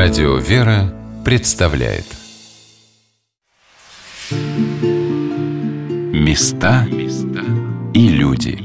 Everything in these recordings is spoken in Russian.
Радио «Вера» представляет. Места и люди.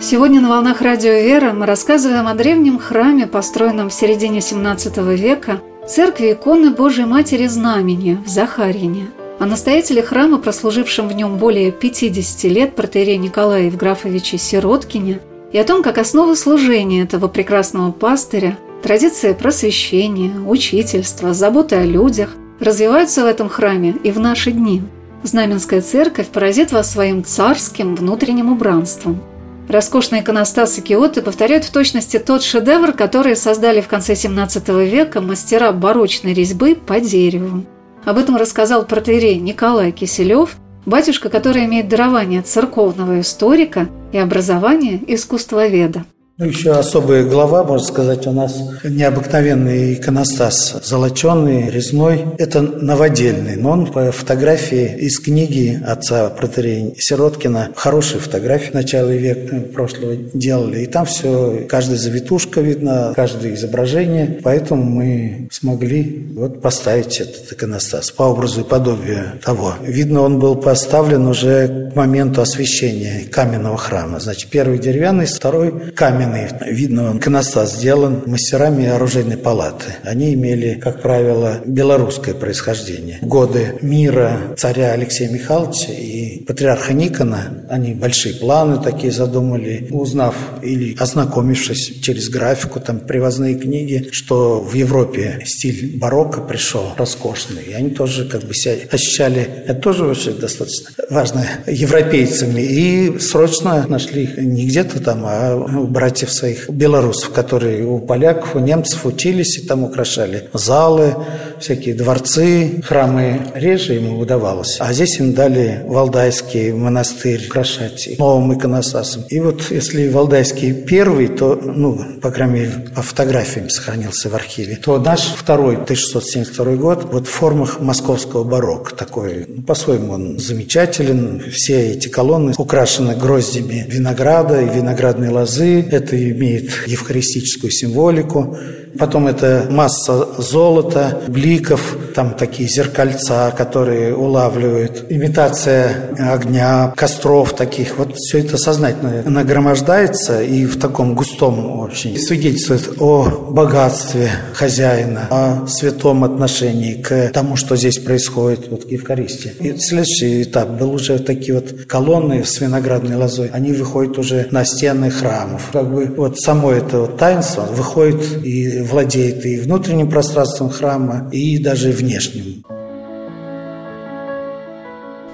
Сегодня на «Волнах Радио «Вера» мы рассказываем о древнем храме, построенном в середине XVII века, церкви иконы Божией Матери Знамени в Захарьине – о настоятеле храма, прослужившем в нем более 50 лет, протерей Николае Евграфовиче Сироткине, и о том, как основа служения этого прекрасного пастыря, традиция просвещения, учительства, заботы о людях развиваются в этом храме и в наши дни. Знаменская церковь поразит вас своим царским внутренним убранством. Роскошные иконостасы Киоты повторяют в точности тот шедевр, который создали в конце XVII века мастера барочной резьбы по дереву. Об этом рассказал протеерей Николай Киселев, батюшка, который имеет дарование церковного историка и образование искусствоведа. Ну, еще особая глава, можно сказать, у нас необыкновенный иконостас, золоченый, резной. Это новодельный, но он по фотографии из книги отца протерея Сироткина. Хорошие фотографии начала века прошлого делали. И там все, каждая завитушка видно, каждое изображение. Поэтому мы смогли вот поставить этот иконостас по образу и подобию того. Видно, он был поставлен уже к моменту освящения каменного храма. Значит, первый деревянный, второй каменный каменный, видно, иконостас сделан мастерами оружейной палаты. Они имели, как правило, белорусское происхождение. Годы мира царя Алексея Михайловича и патриарха Никона они большие планы такие задумали, узнав или ознакомившись через графику, там привозные книги, что в Европе стиль барокко пришел роскошный. И они тоже как бы себя ощущали, это тоже очень достаточно важно, европейцами. И срочно нашли не где-то там, а брать братьев своих белорусов, которые у поляков, у немцев учились и там украшали залы, всякие дворцы, храмы реже ему удавалось. А здесь им дали Валдайский монастырь украшать новым иконосасом. И вот если Валдайский первый, то, ну, по крайней мере, по фотографиям сохранился в архиве, то наш второй, 1672 год, вот в формах московского барокко такой. Ну, по-своему он замечателен. Все эти колонны украшены гроздями винограда и виноградной лозы. Это имеет евхаристическую символику. Потом это масса золота, бликов, там такие зеркальца, которые улавливают, имитация огня, костров таких. Вот все это сознательно нагромождается и в таком густом очень свидетельствует о богатстве хозяина, о святом отношении к тому, что здесь происходит вот в Евхаристии. И следующий этап был уже такие вот колонны с виноградной лозой. Они выходят уже на стены храмов. Как бы вот само это вот таинство выходит и владеет и внутренним пространством храма, и даже внешним.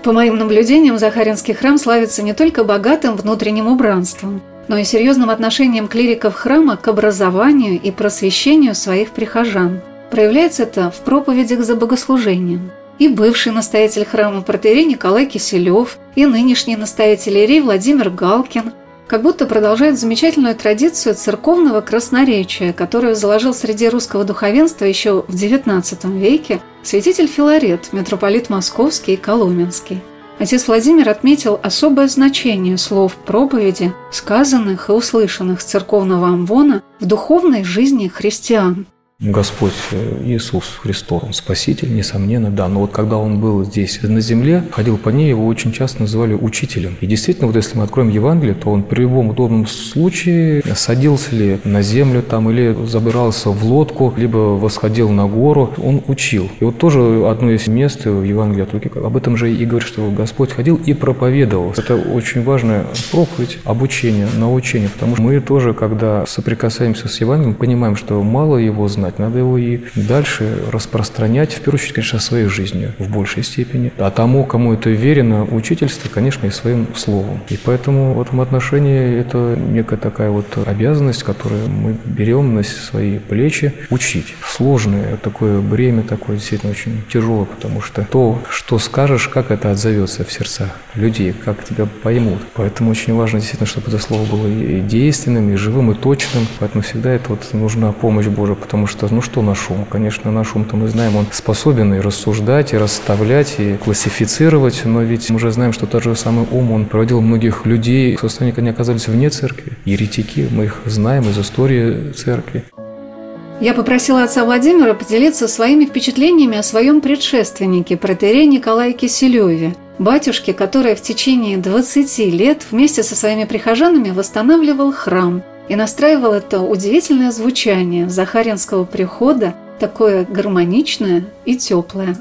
По моим наблюдениям, Захаринский храм славится не только богатым внутренним убранством, но и серьезным отношением клириков храма к образованию и просвещению своих прихожан. Проявляется это в проповедях за богослужением. И бывший настоятель храма протерей Николай Киселев, и нынешний настоятель Ирий Владимир Галкин – как будто продолжает замечательную традицию церковного красноречия, которую заложил среди русского духовенства еще в XIX веке святитель Филарет, митрополит Московский и Коломенский. Отец Владимир отметил особое значение слов проповеди, сказанных и услышанных с церковного амвона в духовной жизни христиан. Господь э, Иисус Христос, Он Спаситель, несомненно, да. Но вот когда Он был здесь на земле, ходил по ней, его очень часто называли учителем. И действительно, вот если мы откроем Евангелие, то он при любом удобном случае садился ли на землю там или забирался в лодку, либо восходил на гору, он учил. И вот тоже одно из мест в Евангелии от Луки об этом же и говорит, что Господь ходил и проповедовал. Это очень важная проповедь, обучение, научение, потому что мы тоже, когда соприкасаемся с Евангелием, понимаем, что мало его знаем, знать, надо его и дальше распространять, в первую очередь, конечно, своей жизнью в большей степени. А тому, кому это верено, учительство, конечно, и своим словом. И поэтому в этом отношении это некая такая вот обязанность, которую мы берем на свои плечи, учить. Сложное такое бремя, такое действительно очень тяжелое, потому что то, что скажешь, как это отзовется в сердцах людей, как тебя поймут. Поэтому очень важно действительно, чтобы это слово было и действенным, и живым, и точным. Поэтому всегда это вот нужна помощь Божия, потому что что, ну что наш ум? Конечно, наш ум-то мы знаем, он способен и рассуждать, и расставлять, и классифицировать, но ведь мы уже знаем, что тот же самый ум, он проводил многих людей в состоянии, они оказались вне церкви. Еретики, мы их знаем из истории церкви. Я попросила отца Владимира поделиться своими впечатлениями о своем предшественнике, протере Николае Киселеве, батюшке, который в течение 20 лет вместе со своими прихожанами восстанавливал храм и настраивал это удивительное звучание Захаринского прихода, такое гармоничное и теплое.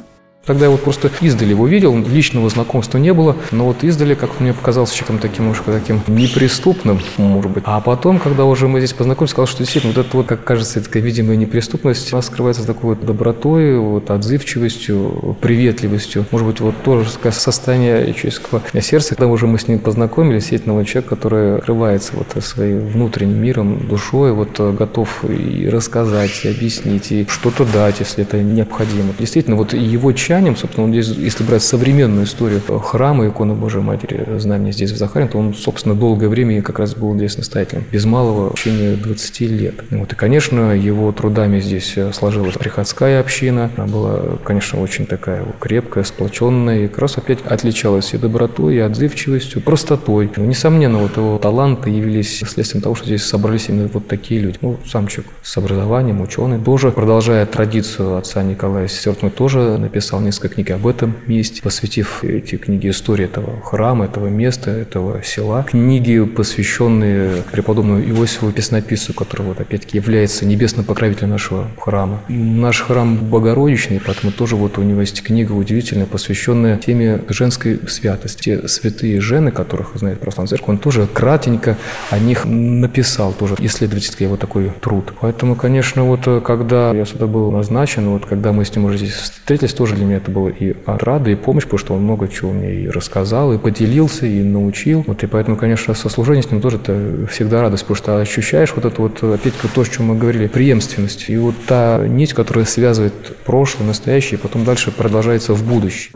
Тогда я вот просто издали его видел, личного знакомства не было, но вот издали, как мне показалось, человеком таким уж таким неприступным, может быть. А потом, когда уже мы здесь познакомились, сказал, что действительно вот это вот, как кажется, такая видимая неприступность, она скрывается такой вот добротой, вот отзывчивостью, приветливостью. Может быть, вот тоже состояние человеческого сердца, когда уже мы с ним познакомились, действительно, человек, который открывается вот своим внутренним миром, душой, вот готов и рассказать, и объяснить, и что-то дать, если это необходимо. Действительно, вот его часть христианам, собственно, здесь, если брать современную историю храма иконы Божией Матери Знамени здесь, в Захаре, то он, собственно, долгое время как раз был здесь настоятелем, без малого в течение 20 лет. Вот, и, конечно, его трудами здесь сложилась приходская община, она была, конечно, очень такая крепкая, сплоченная, и как раз опять отличалась и добротой, и отзывчивостью, простотой. Но, несомненно, вот его таланты явились следствием того, что здесь собрались именно вот такие люди. Ну, сам человек с образованием, ученый, тоже, продолжая традицию отца Николая Сесертного, тоже написал несколько книг об этом месте, посвятив эти книги истории этого храма, этого места, этого села. Книги, посвященные преподобному Иосифу Песнописцу, который, вот, опять-таки, является небесным покровителем нашего храма. Наш храм Богородичный, поэтому тоже вот у него есть книга удивительная, посвященная теме женской святости. Те святые жены, которых знает православная церковь, он тоже кратенько о них написал, тоже исследовательский его такой труд. Поэтому, конечно, вот когда я сюда был назначен, вот когда мы с ним уже здесь встретились, тоже для меня это было и рада, и помощь, потому что он много чего мне и рассказал, и поделился, и научил. Вот, и поэтому, конечно, сослужение с ним тоже это всегда радость, потому что ощущаешь вот это вот, опять-таки, то, о чем мы говорили, преемственность. И вот та нить, которая связывает прошлое, настоящее, и потом дальше продолжается в будущее.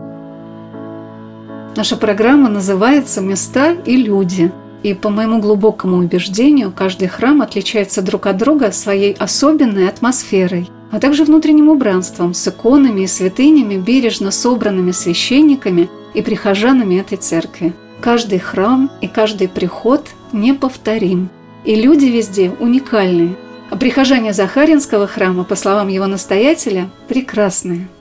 Наша программа называется «Места и люди». И по моему глубокому убеждению, каждый храм отличается друг от друга своей особенной атмосферой – а также внутренним убранством с иконами и святынями, бережно собранными священниками и прихожанами этой церкви. Каждый храм и каждый приход неповторим. И люди везде уникальные. А прихожане Захаринского храма, по словам его настоятеля, прекрасные –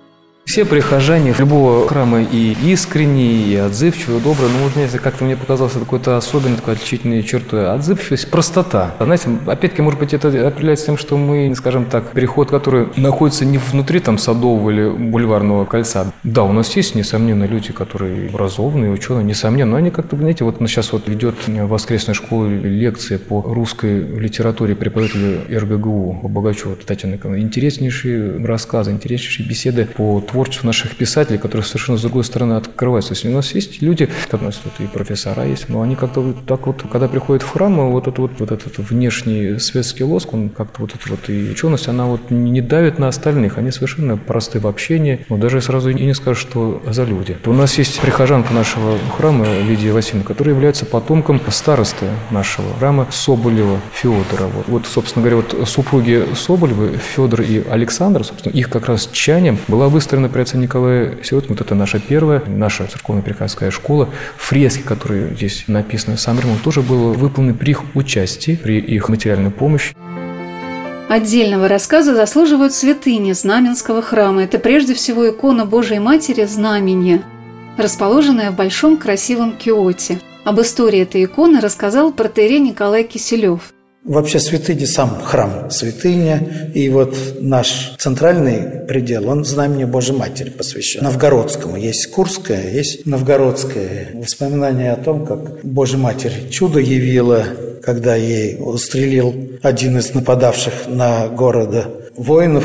все прихожане любого храма и искренние, и отзывчивые, и добрые. Ну, вот, знаете, как-то мне показалось какой-то особенной такой отличительной чертой. Отзывчивость, простота. Знаете, опять-таки, может быть, это определяется тем, что мы, скажем так, переход, который находится не внутри там садового или бульварного кольца. Да, у нас есть, несомненно, люди, которые образованные, ученые, несомненно, но они как-то, знаете, вот сейчас вот ведет воскресной школе лекции по русской литературе преподавателю РГГУ Богачева Татьяна Николаевна. Интереснейшие рассказы, интереснейшие беседы по творчеству творчество наших писателей, которые совершенно с другой стороны открываются. То есть у нас есть люди, нас тут и профессора есть, но они как-то вот так вот, когда приходят в храм, вот этот вот, вот этот внешний светский лоск, он как-то вот это вот и ученость, она вот не давит на остальных, они совершенно просты в общении, но даже сразу и не скажешь, что за люди. У нас есть прихожанка нашего храма Лидия Васильевна, которая является потомком старосты нашего храма Соболева Федора. Вот, вот собственно говоря, вот супруги Соболевы, Федор и Александр, собственно, их как раз чанием была выстроена при отце Николае Сиротин, вот это наша первая, наша церковно-приходская школа. Фрески, которые здесь написаны сам ремонт, тоже было выполнены при их участии, при их материальной помощи. Отдельного рассказа заслуживают святыни Знаменского храма. Это прежде всего икона Божией Матери Знамения, расположенная в большом красивом киоте. Об истории этой иконы рассказал протерей Николай Киселев – Вообще святыня сам храм святыня, и вот наш центральный предел, он знамени Божьей Матери посвящен. Новгородскому. Есть Курское, есть Новгородское. Воспоминание о том, как Божья Матерь чудо явила, когда ей устрелил один из нападавших на города воинов,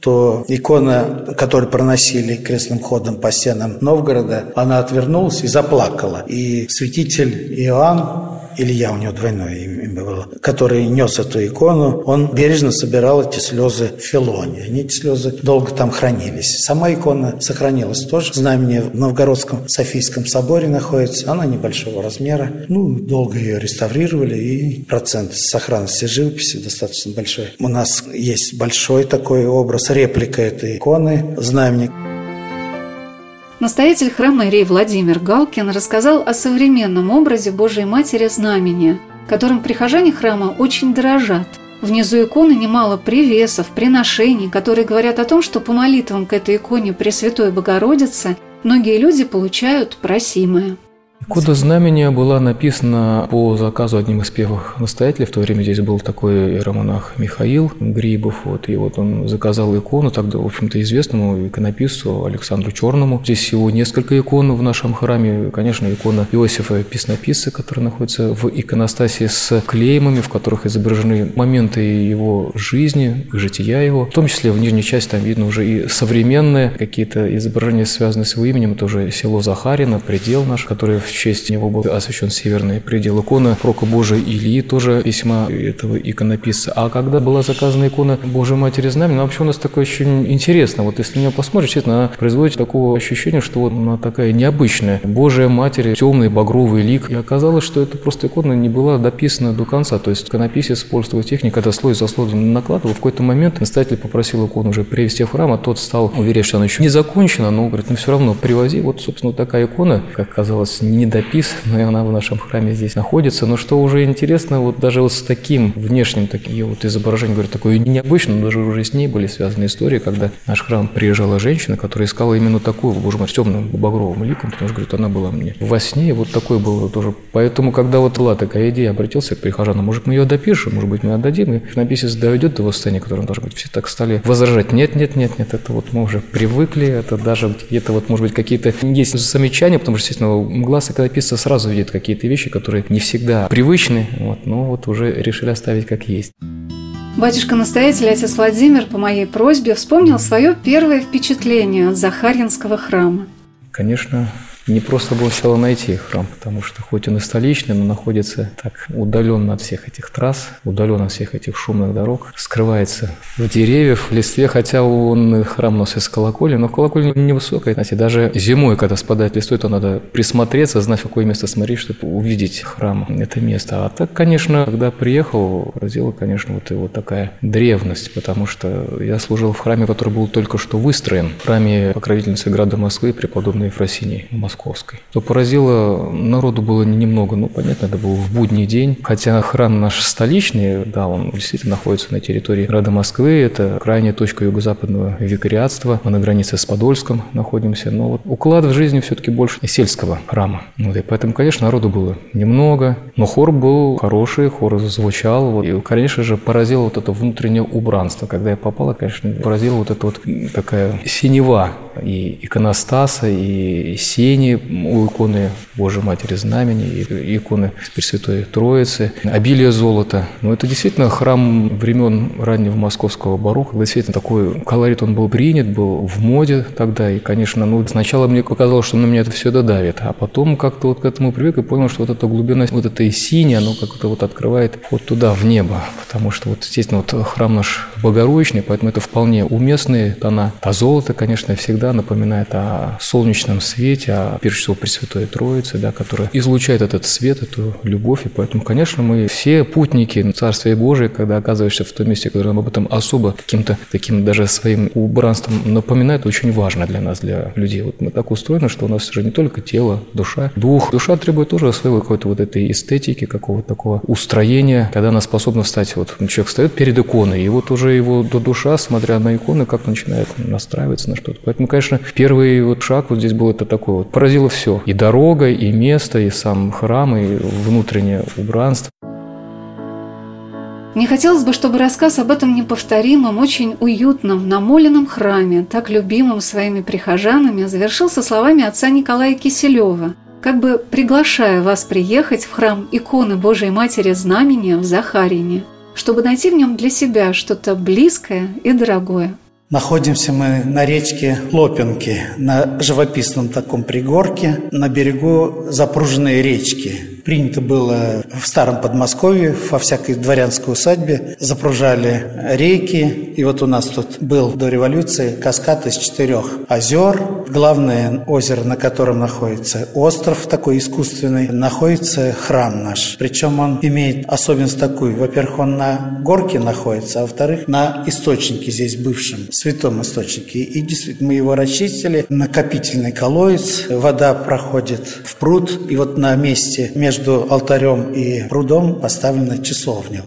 то икона, которую проносили крестным ходом по стенам Новгорода, она отвернулась и заплакала. И святитель Иоанн Илья, у него двойное имя было, который нес эту икону, он бережно собирал эти слезы в Филоне. Они, эти слезы, долго там хранились. Сама икона сохранилась тоже. Знамение в Новгородском Софийском соборе находится. Она небольшого размера. Ну, долго ее реставрировали, и процент сохранности живописи достаточно большой. У нас есть большой такой образ, реплика этой иконы, знамени. Настоятель храма Ирей Владимир Галкин рассказал о современном образе Божией Матери Знамения, которым прихожане храма очень дорожат. Внизу иконы немало привесов, приношений, которые говорят о том, что по молитвам к этой иконе Пресвятой Богородицы многие люди получают просимое. Кода знамения была написана по заказу одним из первых настоятелей. В то время здесь был такой романах Михаил Грибов. Вот, и вот он заказал икону тогда, в общем-то, известному иконописцу Александру Черному. Здесь всего несколько икон в нашем храме. Конечно, икона Иосифа Песнописца, которая находится в иконостасе с клеймами, в которых изображены моменты его жизни, жития его. В том числе в нижней части там видно уже и современные какие-то изображения, связанные с его именем. Это уже село Захарина, предел наш, который в честь него был освящен северный предел. Икона Прока Божия Ильи тоже весьма этого иконописца. А когда была заказана икона Божьей Матери Знамени, вообще у нас такое очень интересно. Вот если на нее посмотреть, честно, она производит такого ощущения, что вот она такая необычная. Божья Матерь, темный багровый лик. И оказалось, что эта просто икона не была дописана до конца. То есть иконописец использовал технику, когда слой за слоем накладывал. В какой-то момент настоятель попросил икону уже привести в храм, а тот стал уверять, что она еще не закончена, но говорит, ну все равно привози. Вот, собственно, такая икона, как казалось, не недописанная, она в нашем храме здесь находится. Но что уже интересно, вот даже вот с таким внешним таким вот изображением, говорю, такое необычное, но даже уже с ней были связаны истории, когда наш храм приезжала женщина, которая искала именно такую, боже мой, темным багровым ликом, потому что, говорит, она была мне во сне, вот такой было тоже. Поэтому, когда вот была такая идея, обратился к прихожанам, может, мы ее допишем, может быть, мы отдадим, и написец доведет до восстания, которое должно быть. Все так стали возражать, нет, нет, нет, нет, это вот мы уже привыкли, это даже где-то вот, может быть, какие-то есть замечания, потому что, естественно, глаз и иконописца сразу видит какие-то вещи, которые не всегда привычны, вот, но вот уже решили оставить как есть. Батюшка-настоятель, отец Владимир, по моей просьбе, вспомнил свое первое впечатление от Захарьинского храма. Конечно, не просто было сначала найти храм, потому что хоть он и столичный, но находится так удаленно от всех этих трасс, удаленно от всех этих шумных дорог, скрывается в деревьях, в листве, хотя он храм носит с колокольни, но колокольня невысокая. Знаете, даже зимой, когда спадает листвой, то надо присмотреться, знать, в какое место смотреть, чтобы увидеть храм, это место. А так, конечно, когда приехал, поразила, конечно, вот вот такая древность, потому что я служил в храме, который был только что выстроен, в храме покровительницы града Москвы, преподобной Ефросинии Московской. То поразило, народу было немного, ну, понятно, это был в будний день, хотя храм наш столичный, да, он действительно находится на территории града Москвы, это крайняя точка юго-западного викариатства, мы на границе с Подольском находимся, но вот уклад в жизни все-таки больше сельского храма. Вот, и поэтому, конечно, народу было немного, но хор был хороший, хор звучал, вот, и, конечно же, поразило вот это внутреннее убранство. Когда я попала, конечно, поразила вот эта вот такая синева и иконостаса, и сень, иконе, у иконы Божьей Матери Знамени, и иконы Пресвятой Троицы, обилие золота. Но это действительно храм времен раннего московского барока. Действительно, такой колорит он был принят, был в моде тогда. И, конечно, ну, сначала мне показалось, что на меня это все додавит. А потом как-то вот к этому привык и понял, что вот эта глубина, вот эта и синяя, оно как-то вот открывает вот туда, в небо. Потому что вот, естественно, вот храм наш богородичный, поэтому это вполне уместные тона. А золото, конечно, всегда напоминает о солнечном свете, о прежде всего Пресвятой Троицы, да, которая излучает этот свет, эту любовь. И поэтому, конечно, мы все путники Царствия Божия, когда оказываешься в том месте, которое нам об этом особо каким-то таким даже своим убранством напоминает, очень важно для нас, для людей. Вот мы так устроены, что у нас же не только тело, душа, дух. Душа требует тоже своего какой-то вот этой эстетики, какого-то такого устроения, когда она способна встать, вот человек встает перед иконой, и вот уже его душа, смотря на иконы, как начинает настраиваться на что-то. Поэтому, конечно, первый вот шаг вот здесь был это такой вот поразило все. И дорога, и место, и сам храм, и внутреннее убранство. Мне хотелось бы, чтобы рассказ об этом неповторимом, очень уютном, намоленном храме, так любимом своими прихожанами, завершился словами отца Николая Киселева, как бы приглашая вас приехать в храм иконы Божией Матери Знамения в Захарине, чтобы найти в нем для себя что-то близкое и дорогое. Находимся мы на речке Лопинки, на живописном таком пригорке, на берегу запруженной речки. Принято было в старом Подмосковье, во всякой дворянской усадьбе, запружали реки. И вот у нас тут был до революции каскад из четырех озер. Главное озеро, на котором находится остров такой искусственный, находится храм наш. Причем он имеет особенность такую. Во-первых, он на горке находится, а во-вторых, на источнике здесь бывшем, святом источнике. И действительно, мы его расчистили. Накопительный колодец, вода проходит в пруд. И вот на месте между между алтарем и прудом поставлена часовня.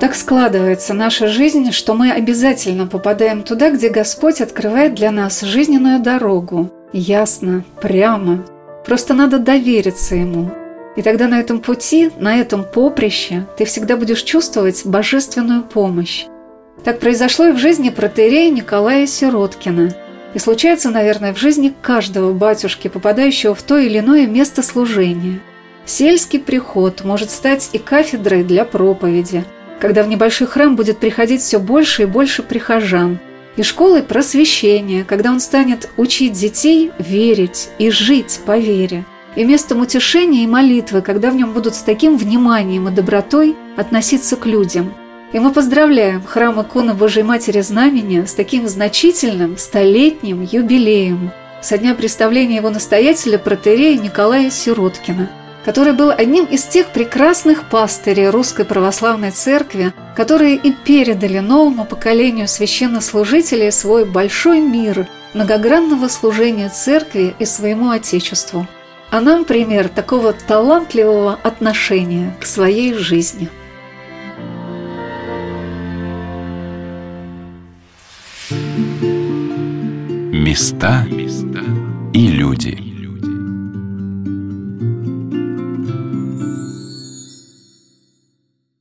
Так складывается наша жизнь, что мы обязательно попадаем туда, где Господь открывает для нас жизненную дорогу. Ясно, прямо. Просто надо довериться Ему. И тогда на этом пути, на этом поприще ты всегда будешь чувствовать божественную помощь. Так произошло и в жизни протерея Николая Сироткина – и случается, наверное, в жизни каждого батюшки, попадающего в то или иное место служения. Сельский приход может стать и кафедрой для проповеди, когда в небольшой храм будет приходить все больше и больше прихожан, и школой просвещения, когда он станет учить детей верить и жить по вере, и местом утешения и молитвы, когда в нем будут с таким вниманием и добротой относиться к людям – и мы поздравляем храм иконы Божьей Матери Знамения с таким значительным столетним юбилеем со дня представления его настоятеля протерея Николая Сироткина, который был одним из тех прекрасных пастырей Русской Православной Церкви, которые и передали новому поколению священнослужителей свой большой мир многогранного служения Церкви и своему Отечеству. А нам пример такого талантливого отношения к своей жизни – Места и люди.